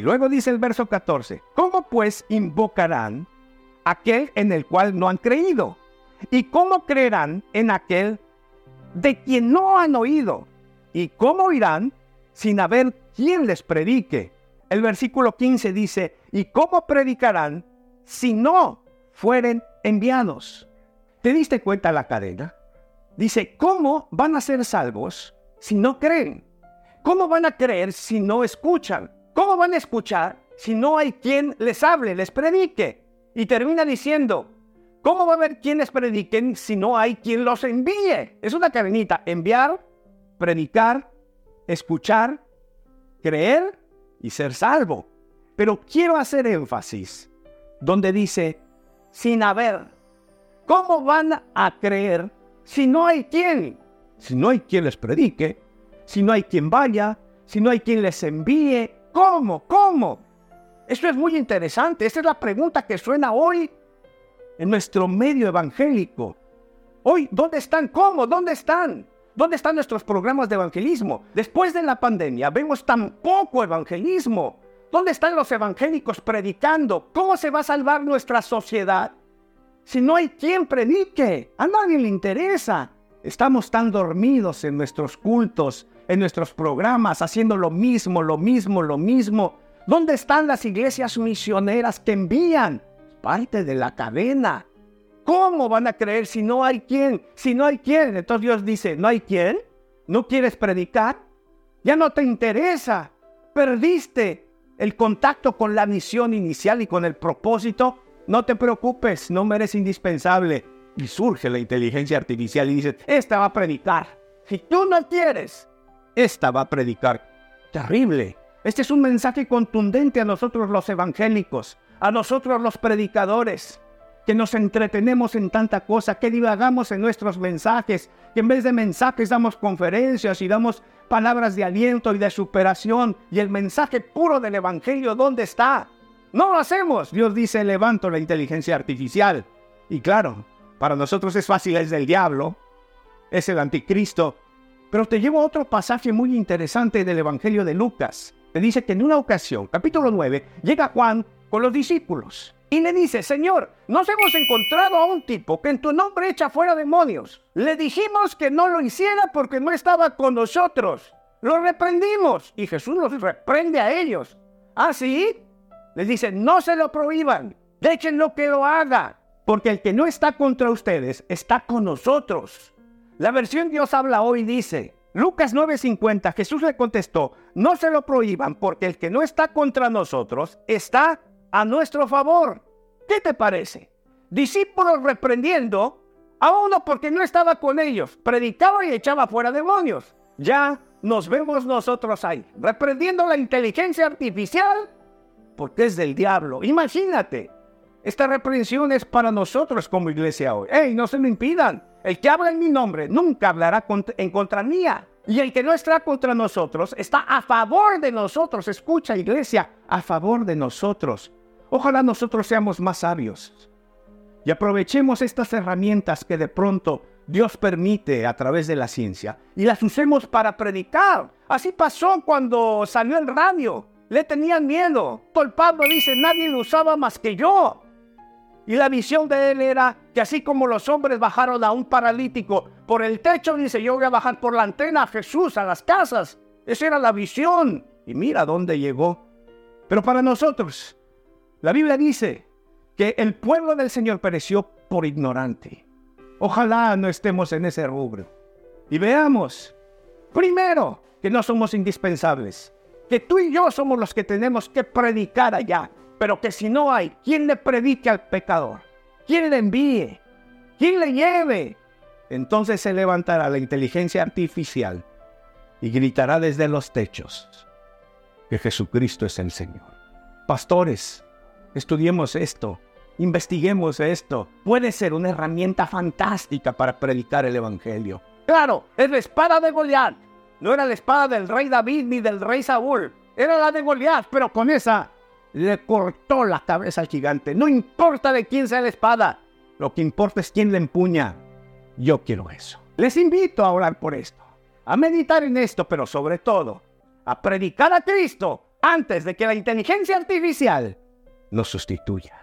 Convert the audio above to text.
Y luego dice el verso 14, ¿cómo pues invocarán aquel en el cual no han creído? ¿Y cómo creerán en aquel de quien no han oído? ¿Y cómo irán sin haber quien les predique? El versículo 15 dice, ¿y cómo predicarán si no fueren enviados? ¿Te diste cuenta la cadena? Dice, ¿cómo van a ser salvos si no creen? ¿Cómo van a creer si no escuchan? ¿Cómo van a escuchar si no hay quien les hable, les predique? Y termina diciendo, ¿cómo va a haber quien les prediquen si no hay quien los envíe? Es una cadenita, enviar, predicar, escuchar, creer y ser salvo. Pero quiero hacer énfasis donde dice, sin haber. ¿Cómo van a creer si no hay quien? Si no hay quien les predique, si no hay quien vaya, si no hay quien les envíe. ¿Cómo? ¿Cómo? Esto es muy interesante. Esta es la pregunta que suena hoy en nuestro medio evangélico. Hoy, ¿dónde están? ¿Cómo? ¿Dónde están? ¿Dónde están nuestros programas de evangelismo? Después de la pandemia vemos tan poco evangelismo. ¿Dónde están los evangélicos predicando? ¿Cómo se va a salvar nuestra sociedad si no hay quien predique? A nadie le interesa. Estamos tan dormidos en nuestros cultos, en nuestros programas, haciendo lo mismo, lo mismo, lo mismo. ¿Dónde están las iglesias misioneras que envían? Parte de la cadena. ¿Cómo van a creer si no hay quien? Si no hay quien. Entonces Dios dice, ¿no hay quien? ¿No quieres predicar? Ya no te interesa. Perdiste el contacto con la misión inicial y con el propósito. No te preocupes, no me eres indispensable. Y surge la inteligencia artificial y dice, esta va a predicar. Si tú no quieres, esta va a predicar. Terrible. Este es un mensaje contundente a nosotros los evangélicos, a nosotros los predicadores que nos entretenemos en tanta cosa, que divagamos en nuestros mensajes, que en vez de mensajes damos conferencias y damos palabras de aliento y de superación. Y el mensaje puro del Evangelio, ¿dónde está? No lo hacemos. Dios dice, levanto la inteligencia artificial. Y claro, para nosotros es fácil, es del diablo, es el anticristo. Pero te llevo a otro pasaje muy interesante del Evangelio de Lucas. Te dice que en una ocasión, capítulo 9, llega Juan con los discípulos y le dice, Señor, nos hemos encontrado a un tipo que en tu nombre echa fuera demonios. Le dijimos que no lo hiciera porque no estaba con nosotros. Lo reprendimos y Jesús los reprende a ellos. ¿Ah, sí? Les dice, no se lo prohíban, déjenlo que lo haga, porque el que no está contra ustedes está con nosotros. La versión Dios habla hoy dice, Lucas 9:50, Jesús le contestó, no se lo prohíban porque el que no está contra nosotros está a nuestro favor. ¿Qué te parece? Discípulos reprendiendo a uno porque no estaba con ellos, predicaba y echaba fuera demonios. Ya nos vemos nosotros ahí, reprendiendo la inteligencia artificial porque es del diablo. Imagínate, esta reprensión es para nosotros como iglesia hoy. ¡Ey, no se lo impidan! El que habla en mi nombre nunca hablará en contra mía. Y el que no está contra nosotros está a favor de nosotros. Escucha, iglesia, a favor de nosotros. Ojalá nosotros seamos más sabios y aprovechemos estas herramientas que de pronto Dios permite a través de la ciencia y las usemos para predicar. Así pasó cuando salió el radio. Le tenían miedo. El Pablo dice, nadie lo usaba más que yo. Y la visión de él era que así como los hombres bajaron a un paralítico por el techo, dice, yo voy a bajar por la antena a Jesús, a las casas. Esa era la visión. Y mira dónde llegó. Pero para nosotros, la Biblia dice que el pueblo del Señor pereció por ignorante. Ojalá no estemos en ese rubro. Y veamos, primero, que no somos indispensables, que tú y yo somos los que tenemos que predicar allá, pero que si no hay, ¿quién le predique al pecador? ¿Quién le envíe? ¿Quién le lleve? Entonces se levantará la inteligencia artificial y gritará desde los techos que Jesucristo es el Señor. Pastores, Estudiemos esto, investiguemos esto. Puede ser una herramienta fantástica para predicar el Evangelio. Claro, es la espada de Goliat. No era la espada del rey David ni del rey Saúl. Era la de Goliat, pero con esa le cortó la cabeza al gigante. No importa de quién sea la espada. Lo que importa es quién la empuña. Yo quiero eso. Les invito a orar por esto, a meditar en esto, pero sobre todo, a predicar a Cristo antes de que la inteligencia artificial nos sustituya.